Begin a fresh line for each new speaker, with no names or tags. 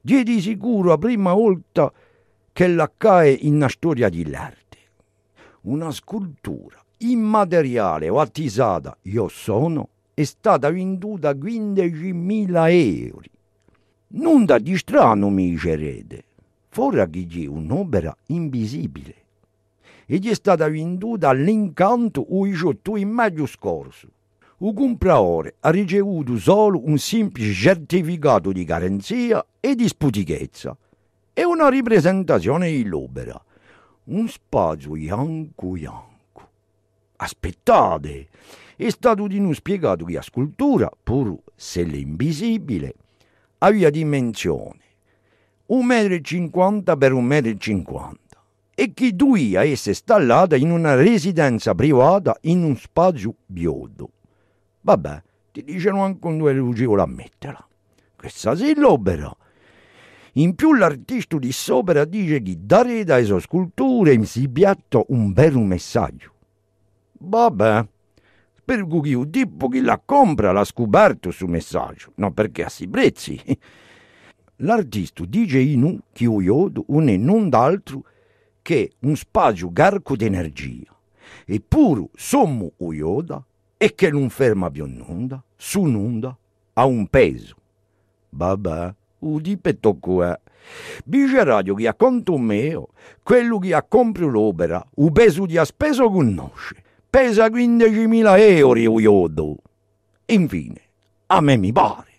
di di sicuro la prima volta che l'accae in una storia dell'arte. Una scultura immateriale o attisata, io sono, è stata venduta a 15.000 euro. Nulla di strano mi dicerete, fuori che è un'opera invisibile e gli è stata venduta all'incanto il 18 in maggio scorso. Il compratore ha ricevuto solo un semplice certificato di garanzia e di sputichezza e una ripresentazione dell'opera. Un spazio bianco bianco. Aspettate, è stato di noi spiegato che la scultura, pur se l'invisibile, aveva dimensione 1,50 m per 1,50 m e che doveva essere installata in una residenza privata in un spazio biodo. Vabbè, ti dicono anche un due lucevo a metterla. Questa sì l'opera. In più l'artista di sopra dice che dare da sue sculture si piatto un vero messaggio. Vabbè, spero che il tipo che la compra l'ha scoperto sul messaggio, non perché a si prezzi. L'artista dice in che il iodo non è null'altro che un spazio garco di energia. Eppure sommo o ioda e che non ferma più nulla, su nulla, ha un peso. Vabbè, o dipetto è. Dice radio che a conto mio, quello che ha comprato l'opera, il peso di ha speso conosce. Pesa 15.000 euro o iodo. Infine, a me mi pare